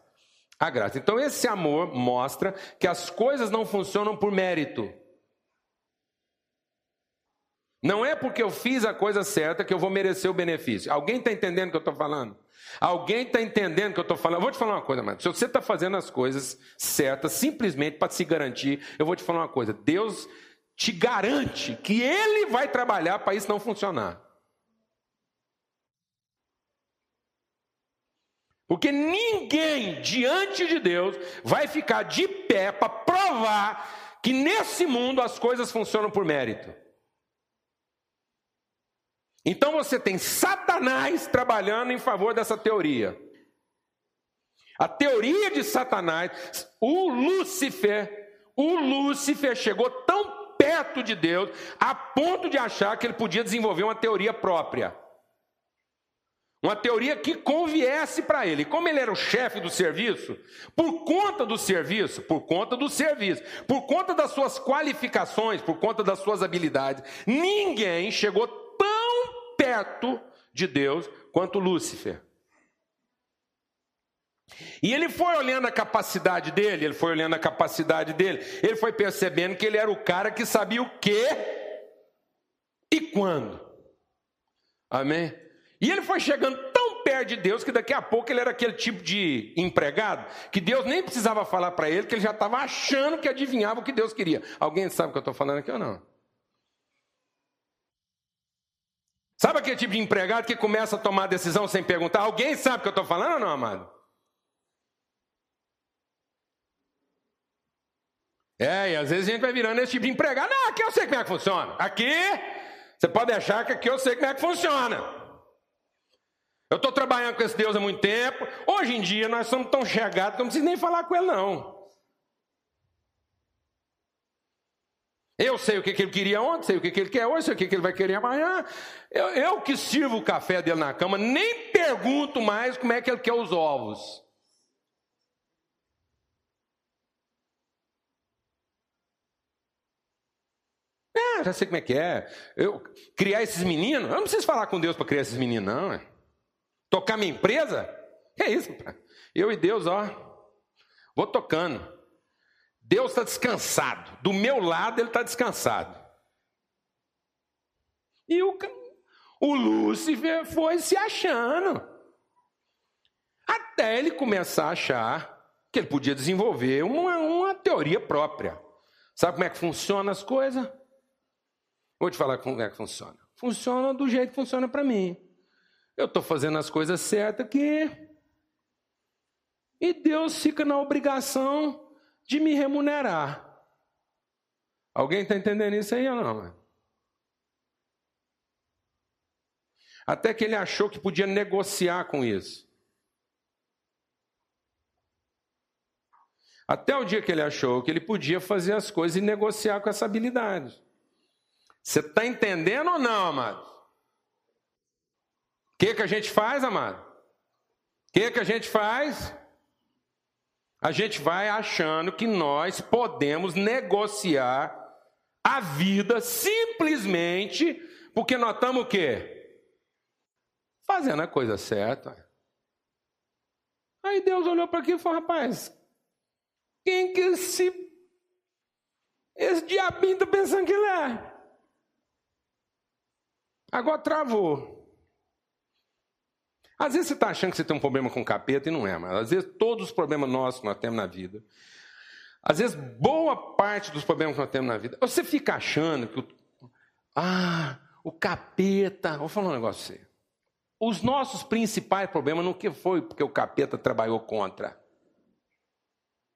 A graça. Então, esse amor mostra que as coisas não funcionam por mérito. Não é porque eu fiz a coisa certa que eu vou merecer o benefício. Alguém está entendendo o que eu estou falando? Alguém está entendendo o que eu estou falando? Eu vou te falar uma coisa, mano. Se você está fazendo as coisas certas simplesmente para se garantir, eu vou te falar uma coisa. Deus te garante que Ele vai trabalhar para isso não funcionar. Porque ninguém diante de Deus vai ficar de pé para provar que nesse mundo as coisas funcionam por mérito. Então você tem Satanás trabalhando em favor dessa teoria. A teoria de Satanás, o Lúcifer, o Lúcifer chegou tão perto de Deus a ponto de achar que ele podia desenvolver uma teoria própria. Uma teoria que conviesse para ele. Como ele era o chefe do serviço, por conta do serviço, por conta do serviço, por conta das suas qualificações, por conta das suas habilidades, ninguém chegou perto de Deus quanto Lúcifer. E ele foi olhando a capacidade dele, ele foi olhando a capacidade dele, ele foi percebendo que ele era o cara que sabia o que e quando. Amém? E ele foi chegando tão perto de Deus que daqui a pouco ele era aquele tipo de empregado que Deus nem precisava falar para ele, que ele já estava achando que adivinhava o que Deus queria. Alguém sabe o que eu estou falando aqui ou não? Sabe aquele tipo de empregado que começa a tomar decisão sem perguntar? Alguém sabe o que eu estou falando ou não, amado? É, e às vezes a gente vai virando esse tipo de empregado. Não, aqui eu sei como é que funciona. Aqui, você pode achar que aqui eu sei como é que funciona. Eu estou trabalhando com esse Deus há muito tempo. Hoje em dia nós somos tão chegados que eu não preciso nem falar com ele, não. Eu sei o que, ele queria ontem, sei o que, ele quer hoje, sei o que, ele vai querer amanhã. Eu, eu que sirvo o café dele na cama, nem pergunto mais como é que ele quer os ovos. É, já sei como é que é. Eu criar esses meninos, eu não preciso falar com Deus para criar esses meninos, não. É. Tocar minha empresa? Que é isso, Eu e Deus, ó, vou tocando. Deus está descansado. Do meu lado, ele está descansado. E o, o Lúcifer foi se achando. Até ele começar a achar que ele podia desenvolver uma, uma teoria própria. Sabe como é que funcionam as coisas? Vou te falar como é que funciona. Funciona do jeito que funciona para mim. Eu estou fazendo as coisas certas aqui. E Deus fica na obrigação de me remunerar. Alguém está entendendo isso aí ou não? Até que ele achou que podia negociar com isso. Até o dia que ele achou que ele podia fazer as coisas e negociar com essa habilidade. Você está entendendo ou não, amado? que, que a gente faz, amado? O que, que a gente faz? A gente vai achando que nós podemos negociar a vida simplesmente porque nós estamos o quê? Fazendo a coisa certa. Aí Deus olhou para aqui e falou: rapaz, quem que esse, esse diabinho está pensando que ele é? Agora travou. Às vezes você está achando que você tem um problema com o capeta e não é, mas às vezes todos os problemas nossos que nós temos na vida, às vezes boa parte dos problemas que nós temos na vida, você fica achando que o, ah, o capeta, vou falar um negócio você. Os nossos principais problemas não que foi porque o capeta trabalhou contra,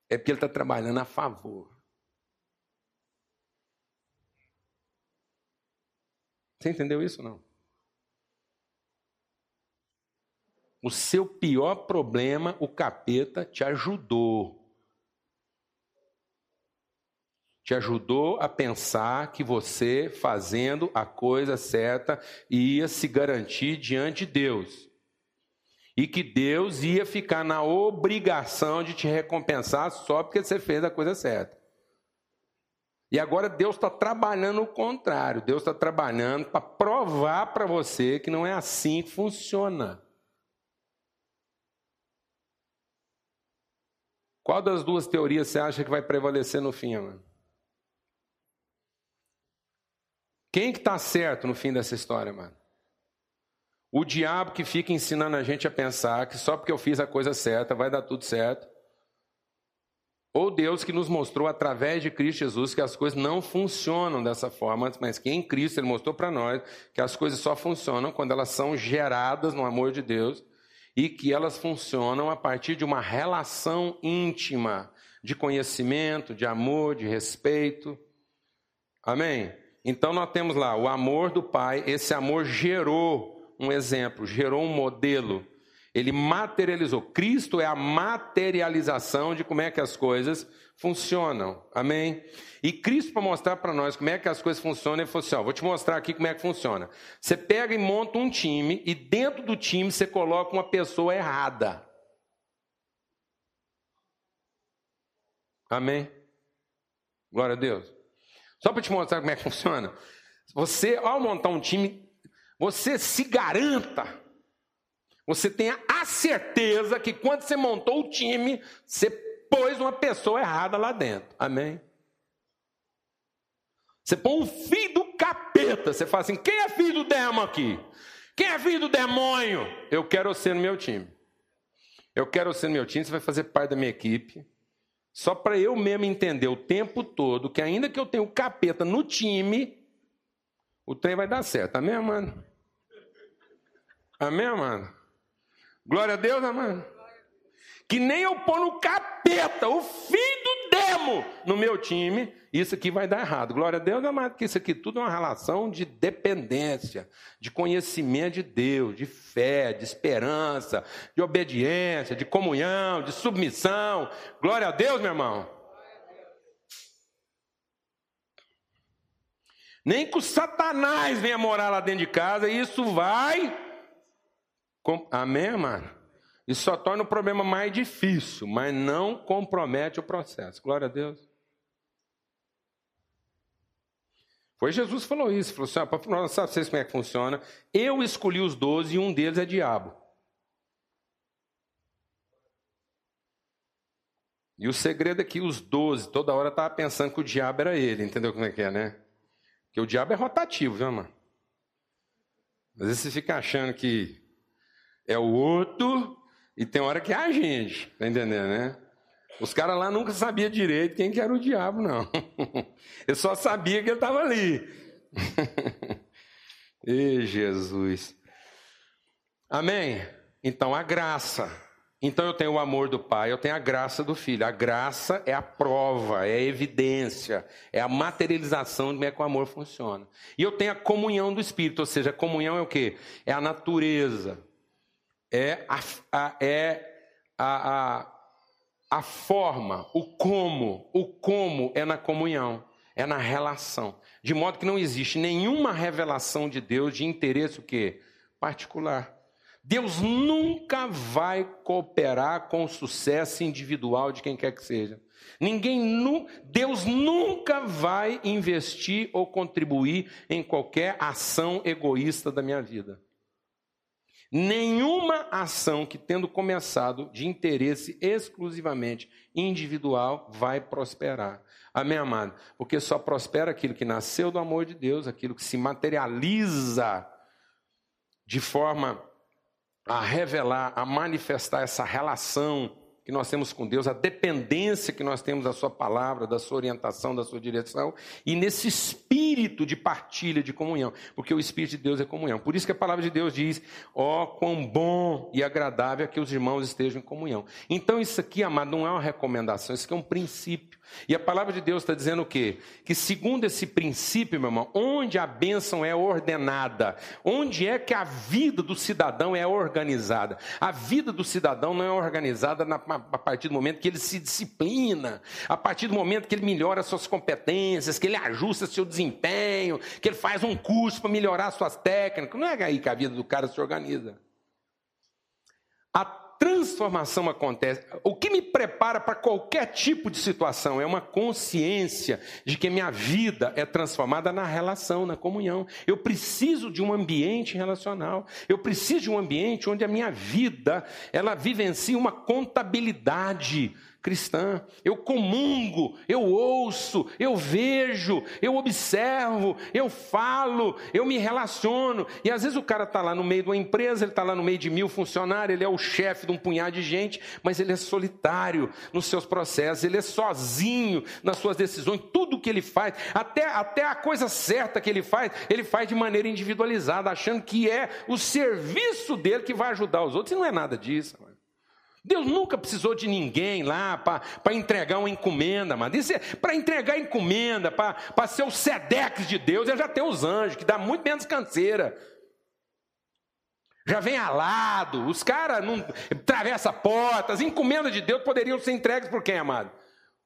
é porque ele está trabalhando a favor. Você entendeu isso ou não? O seu pior problema, o capeta te ajudou. Te ajudou a pensar que você, fazendo a coisa certa, ia se garantir diante de Deus. E que Deus ia ficar na obrigação de te recompensar só porque você fez a coisa certa. E agora Deus está trabalhando o contrário. Deus está trabalhando para provar para você que não é assim que funciona. Qual das duas teorias você acha que vai prevalecer no fim, mano? Quem que está certo no fim dessa história, mano? O diabo que fica ensinando a gente a pensar que só porque eu fiz a coisa certa vai dar tudo certo. Ou Deus que nos mostrou através de Cristo Jesus que as coisas não funcionam dessa forma, mas que em Cristo Ele mostrou para nós que as coisas só funcionam quando elas são geradas no amor de Deus e que elas funcionam a partir de uma relação íntima de conhecimento, de amor, de respeito. Amém? Então nós temos lá o amor do Pai, esse amor gerou um exemplo, gerou um modelo. Ele materializou. Cristo é a materialização de como é que as coisas funcionam. Amém? E Cristo, para mostrar para nós como é que as coisas funcionam, ele falou assim: ó, vou te mostrar aqui como é que funciona. Você pega e monta um time, e dentro do time você coloca uma pessoa errada. Amém? Glória a Deus. Só para te mostrar como é que funciona. Você, ao montar um time, você se garanta. Você tenha a certeza que quando você montou o time, você pôs uma pessoa errada lá dentro. Amém? Você põe um filho do capeta. Você fala assim: quem é filho do demo aqui? Quem é filho do demônio? Eu quero você no meu time. Eu quero você no meu time. Você vai fazer parte da minha equipe. Só para eu mesmo entender o tempo todo que, ainda que eu tenha o capeta no time, o trem vai dar certo. Amém, mano? Amém, mano? Glória a Deus, amado. Que nem eu pôr no capeta, o filho do demo, no meu time, isso aqui vai dar errado. Glória a Deus, amado, que isso aqui tudo é uma relação de dependência, de conhecimento de Deus, de fé, de esperança, de obediência, de comunhão, de submissão. Glória a Deus, meu irmão. Nem que o Satanás venha morar lá dentro de casa, isso vai Amém, mano? Isso só torna o problema mais difícil, mas não compromete o processo. Glória a Deus. Foi Jesus que falou isso. Falou assim: ah, para nós saber vocês como é que funciona. Eu escolhi os doze e um deles é diabo. E o segredo é que os doze, toda hora estava pensando que o diabo era ele. Entendeu como é que é, né? Porque o diabo é rotativo, viu, mano? Às vezes você fica achando que é o outro e tem hora que é a gente, tá entendendo, né? Os caras lá nunca sabiam direito quem que era o diabo, não. Eu só sabia que ele estava ali. Ei, Jesus. Amém? Então, a graça. Então, eu tenho o amor do Pai, eu tenho a graça do Filho. A graça é a prova, é a evidência, é a materialização de como é que o amor funciona. E eu tenho a comunhão do Espírito, ou seja, a comunhão é o quê? É a natureza, é a, a, é a, a, a forma, o como. O como é na comunhão, é na relação. De modo que não existe nenhuma revelação de Deus de interesse o quê? particular. Deus nunca vai cooperar com o sucesso individual de quem quer que seja. Ninguém, Deus nunca vai investir ou contribuir em qualquer ação egoísta da minha vida. Nenhuma ação que, tendo começado de interesse exclusivamente individual, vai prosperar. Amém, amado? Porque só prospera aquilo que nasceu do amor de Deus, aquilo que se materializa de forma a revelar, a manifestar essa relação que nós temos com Deus, a dependência que nós temos da Sua palavra, da Sua orientação, da Sua direção, e nesse espírito de partilha, de comunhão, porque o Espírito de Deus é comunhão. Por isso que a palavra de Deus diz: ó, oh, quão bom e agradável é que os irmãos estejam em comunhão. Então, isso aqui, amado, não é uma recomendação, isso aqui é um princípio. E a palavra de Deus está dizendo o quê? Que segundo esse princípio, meu irmão, onde a bênção é ordenada, onde é que a vida do cidadão é organizada? A vida do cidadão não é organizada na, a partir do momento que ele se disciplina, a partir do momento que ele melhora suas competências, que ele ajusta seu desempenho, que ele faz um curso para melhorar suas técnicas. Não é aí que a vida do cara se organiza. A transformação acontece. O que me prepara para qualquer tipo de situação é uma consciência de que minha vida é transformada na relação, na comunhão. Eu preciso de um ambiente relacional. Eu preciso de um ambiente onde a minha vida ela vivencia uma contabilidade cristã. Eu comungo, eu ouço, eu vejo, eu observo, eu falo, eu me relaciono. E às vezes o cara está lá no meio de uma empresa, ele está lá no meio de mil funcionários, ele é o chefe de um punhado de gente, mas ele é solitário nos seus processos, ele é sozinho nas suas decisões, tudo que ele faz, até, até a coisa certa que ele faz, ele faz de maneira individualizada, achando que é o serviço dele que vai ajudar os outros, e não é nada disso. Mano. Deus nunca precisou de ninguém lá para entregar uma encomenda, mano. É, para entregar encomenda, para ser o sedex de Deus, ele já tem os anjos, que dá muito menos canseira. já vem alado, os caras não atravessam portas, as encomendas de Deus poderiam ser entregues por quem, amado?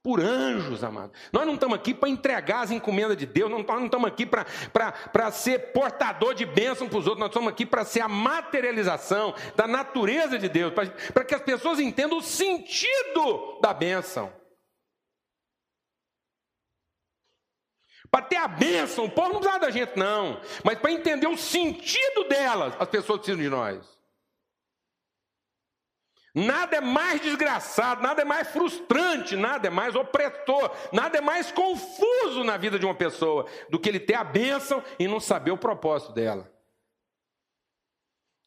Por anjos, amado. Nós não estamos aqui para entregar as encomendas de Deus, nós não estamos aqui para ser portador de bênção para os outros, nós estamos aqui para ser a materialização da natureza de Deus, para que as pessoas entendam o sentido da bênção. Para ter a bênção, o povo não precisa da gente, não. Mas para entender o sentido delas, as pessoas precisam de nós. Nada é mais desgraçado, nada é mais frustrante, nada é mais opressor, nada é mais confuso na vida de uma pessoa do que ele ter a bênção e não saber o propósito dela.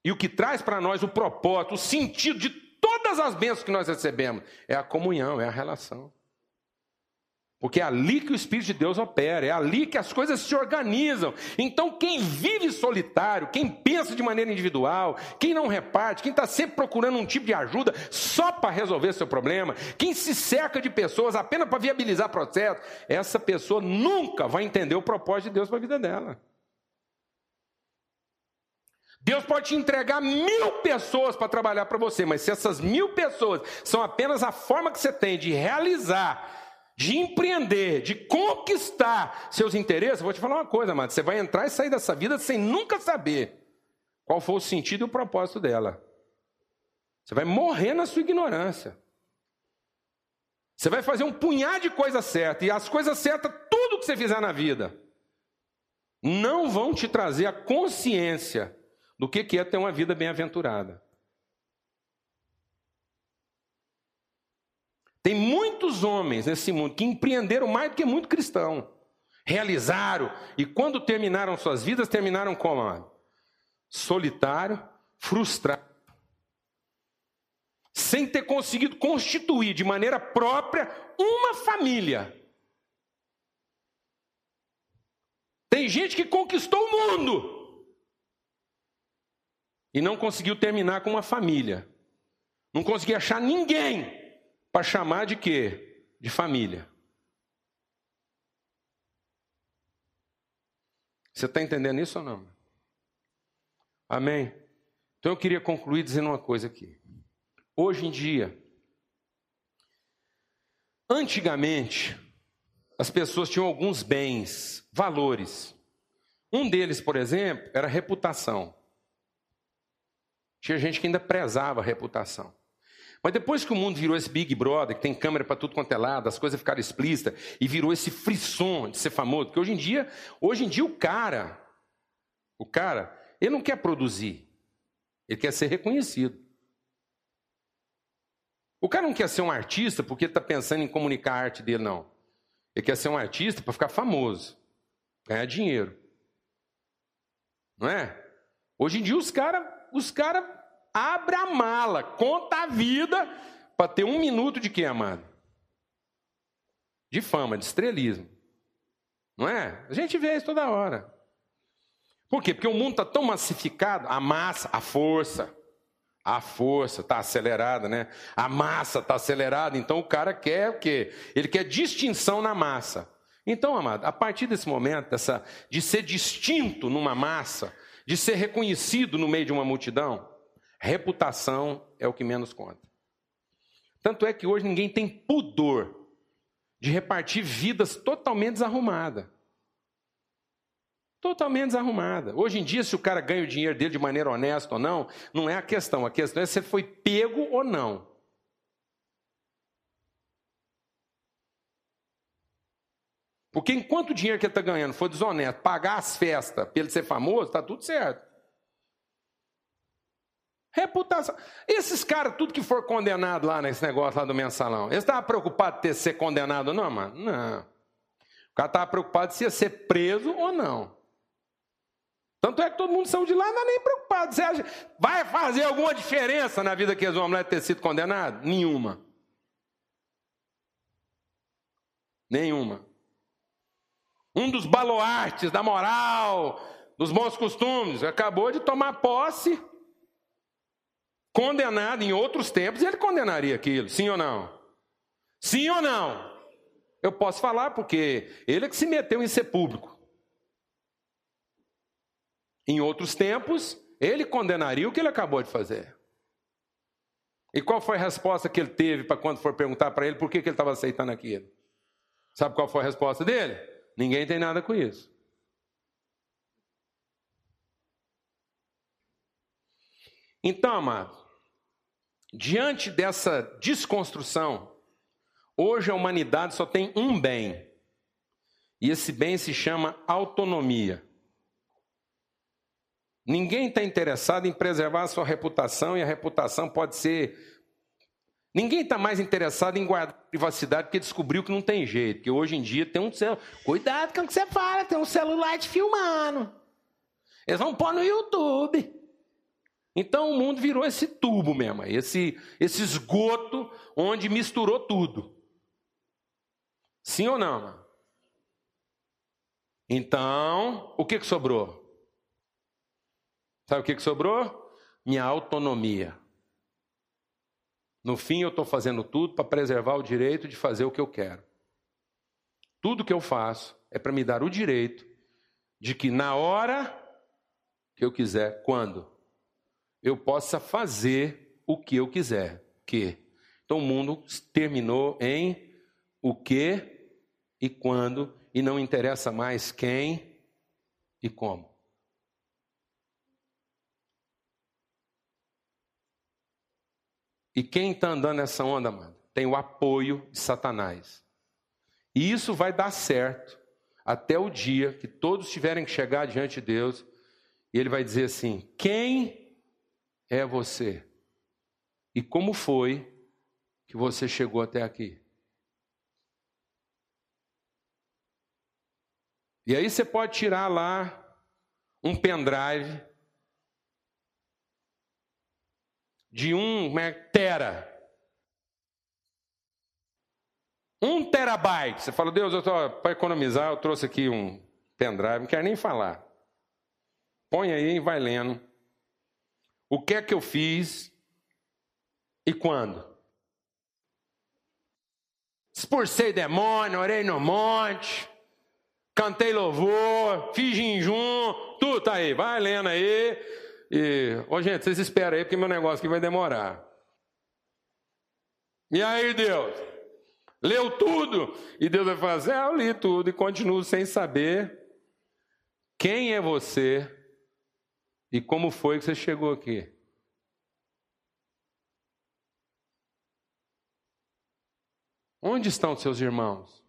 E o que traz para nós o propósito, o sentido de todas as bênçãos que nós recebemos é a comunhão, é a relação. Porque é ali que o Espírito de Deus opera, é ali que as coisas se organizam. Então, quem vive solitário, quem pensa de maneira individual, quem não reparte, quem está sempre procurando um tipo de ajuda só para resolver seu problema, quem se cerca de pessoas apenas para viabilizar processo, essa pessoa nunca vai entender o propósito de Deus para a vida dela. Deus pode te entregar mil pessoas para trabalhar para você, mas se essas mil pessoas são apenas a forma que você tem de realizar de empreender, de conquistar seus interesses, vou te falar uma coisa, amado. Você vai entrar e sair dessa vida sem nunca saber qual foi o sentido e o propósito dela. Você vai morrer na sua ignorância. Você vai fazer um punhado de coisas certas, e as coisas certas, tudo que você fizer na vida, não vão te trazer a consciência do que é ter uma vida bem-aventurada. Tem muitos homens nesse mundo que empreenderam mais do que muito cristão. Realizaram e quando terminaram suas vidas, terminaram como? Solitário, frustrado. Sem ter conseguido constituir de maneira própria uma família. Tem gente que conquistou o mundo e não conseguiu terminar com uma família. Não conseguiu achar ninguém para chamar de quê? De família. Você está entendendo isso ou não? Amém? Então eu queria concluir dizendo uma coisa aqui. Hoje em dia, antigamente, as pessoas tinham alguns bens, valores. Um deles, por exemplo, era reputação. Tinha gente que ainda prezava a reputação. Mas depois que o mundo virou esse Big Brother, que tem câmera para tudo quanto é lado, as coisas ficaram explícitas, e virou esse frisson de ser famoso, porque hoje em dia, hoje em dia o cara, o cara, ele não quer produzir, ele quer ser reconhecido. O cara não quer ser um artista porque está pensando em comunicar a arte dele, não. Ele quer ser um artista para ficar famoso, ganhar dinheiro. Não é? Hoje em dia os caras os cara Abre a mala, conta a vida para ter um minuto de quê, amado? De fama, de estrelismo. Não é? A gente vê isso toda hora. Por quê? Porque o mundo está tão massificado, a massa, a força. A força está acelerada, né? A massa está acelerada, então o cara quer o quê? Ele quer distinção na massa. Então, amado, a partir desse momento, dessa, de ser distinto numa massa, de ser reconhecido no meio de uma multidão, Reputação é o que menos conta. Tanto é que hoje ninguém tem pudor de repartir vidas totalmente desarrumadas. Totalmente desarrumada. Hoje em dia, se o cara ganha o dinheiro dele de maneira honesta ou não, não é a questão. A questão é se foi pego ou não. Porque enquanto o dinheiro que ele está ganhando for desonesto, pagar as festas para ele ser famoso, está tudo certo. Reputação. Esses caras, tudo que for condenado lá nesse negócio lá do mensalão, eles estavam preocupados de ter ser condenado não, mano? Não. O cara estava preocupado se ia ser preso ou não. Tanto é que todo mundo saiu de lá, não é nem preocupado. Você acha, vai fazer alguma diferença na vida que eles vão ter sido condenado? Nenhuma. Nenhuma. Um dos baluartes da moral, dos bons costumes, acabou de tomar posse condenado em outros tempos, ele condenaria aquilo, sim ou não? Sim ou não? Eu posso falar porque ele é que se meteu em ser público. Em outros tempos, ele condenaria o que ele acabou de fazer. E qual foi a resposta que ele teve para quando for perguntar para ele por que, que ele estava aceitando aquilo? Sabe qual foi a resposta dele? Ninguém tem nada com isso. Então, amado, diante dessa desconstrução, hoje a humanidade só tem um bem. E esse bem se chama autonomia. Ninguém está interessado em preservar a sua reputação, e a reputação pode ser. Ninguém está mais interessado em guardar privacidade porque descobriu que não tem jeito. Que hoje em dia tem um celular. Cuidado com o que você fala, tem um celular te filmando. Eles vão pôr no YouTube. Então o mundo virou esse tubo mesmo, esse, esse esgoto onde misturou tudo. Sim ou não? Mano? Então, o que, que sobrou? Sabe o que, que sobrou? Minha autonomia. No fim, eu estou fazendo tudo para preservar o direito de fazer o que eu quero. Tudo que eu faço é para me dar o direito de que na hora que eu quiser, quando eu possa fazer o que eu quiser. Que então o mundo terminou em o que e quando e não interessa mais quem e como. E quem está andando nessa onda, mano, tem o apoio de Satanás. E isso vai dar certo até o dia que todos tiverem que chegar diante de Deus e ele vai dizer assim: quem é você? E como foi que você chegou até aqui? E aí você pode tirar lá um pendrive de um é, tera. Um terabyte. Você fala, Deus, para economizar, eu trouxe aqui um pendrive, não quero nem falar. Põe aí e vai lendo. O que é que eu fiz e quando? Expulsei demônio, orei no monte, cantei louvor, fiz jejum, tudo tá aí, vai lendo aí. E, ô gente, vocês esperam aí, porque meu negócio aqui vai demorar. E aí, Deus? Leu tudo? E Deus vai fazer, assim, eu li tudo e continuo sem saber quem é você e como foi que você chegou aqui. Onde estão seus irmãos?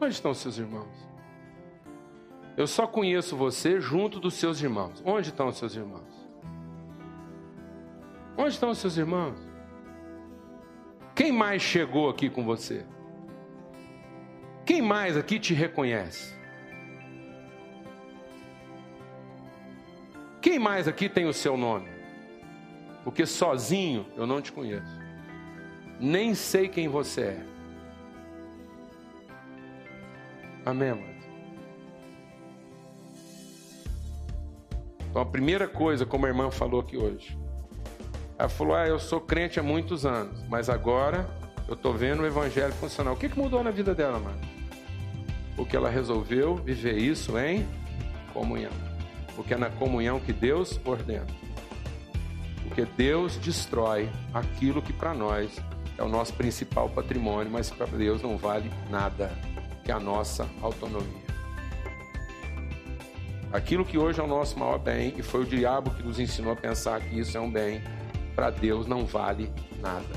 Onde estão seus irmãos? Eu só conheço você junto dos seus irmãos. Onde estão os seus irmãos? Onde estão os seus irmãos? Quem mais chegou aqui com você? Quem mais aqui te reconhece? Quem mais aqui tem o seu nome? Porque sozinho eu não te conheço. Nem sei quem você é. Amém, mano? Então a primeira coisa, como a irmã falou aqui hoje, ela falou: Ah, eu sou crente há muitos anos, mas agora eu estou vendo o evangelho funcionar. O que, que mudou na vida dela, mano? Porque ela resolveu viver isso em comunhão. Porque é na comunhão que Deus ordena. Porque Deus destrói aquilo que para nós é o nosso principal patrimônio, mas para Deus não vale nada, que é a nossa autonomia. Aquilo que hoje é o nosso maior bem, e foi o diabo que nos ensinou a pensar que isso é um bem, para Deus não vale nada.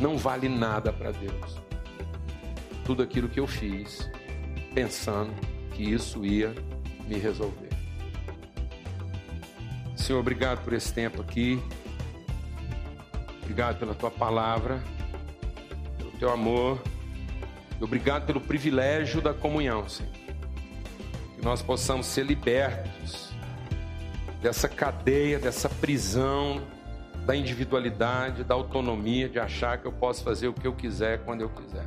Não vale nada para Deus. Tudo aquilo que eu fiz, pensando que isso ia me resolver. Senhor, obrigado por esse tempo aqui. Obrigado pela tua palavra, pelo teu amor. Obrigado pelo privilégio da comunhão, Senhor que nós possamos ser libertos dessa cadeia, dessa prisão da individualidade, da autonomia, de achar que eu posso fazer o que eu quiser quando eu quiser.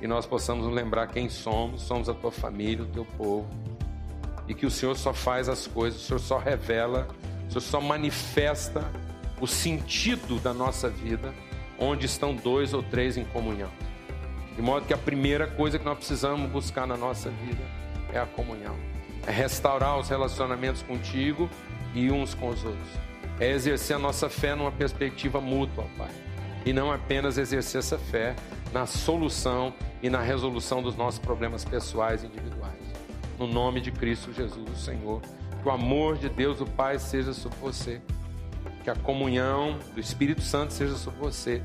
E nós possamos lembrar quem somos, somos a tua família, o teu povo, e que o Senhor só faz as coisas, o Senhor só revela, o Senhor só manifesta o sentido da nossa vida onde estão dois ou três em comunhão. De modo que a primeira coisa que nós precisamos buscar na nossa vida é a comunhão. É restaurar os relacionamentos contigo e uns com os outros. É exercer a nossa fé numa perspectiva mútua, Pai. E não apenas exercer essa fé na solução e na resolução dos nossos problemas pessoais e individuais. No nome de Cristo Jesus, o Senhor. Que o amor de Deus, o Pai, seja sobre você. Que a comunhão do Espírito Santo seja sobre você.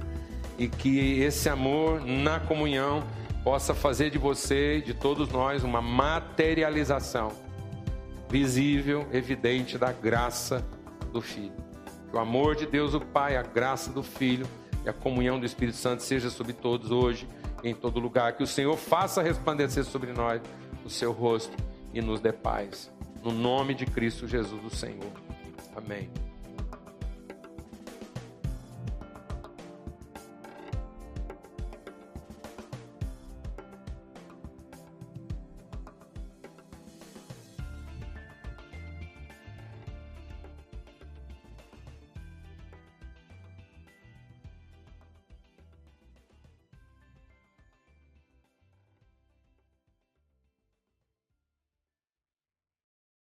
E que esse amor na comunhão possa fazer de você de todos nós uma materialização visível, evidente da graça do Filho. Que o amor de Deus, o Pai, a graça do Filho e a comunhão do Espírito Santo seja sobre todos hoje, em todo lugar. Que o Senhor faça resplandecer sobre nós o seu rosto e nos dê paz. No nome de Cristo Jesus, o Senhor. Amém.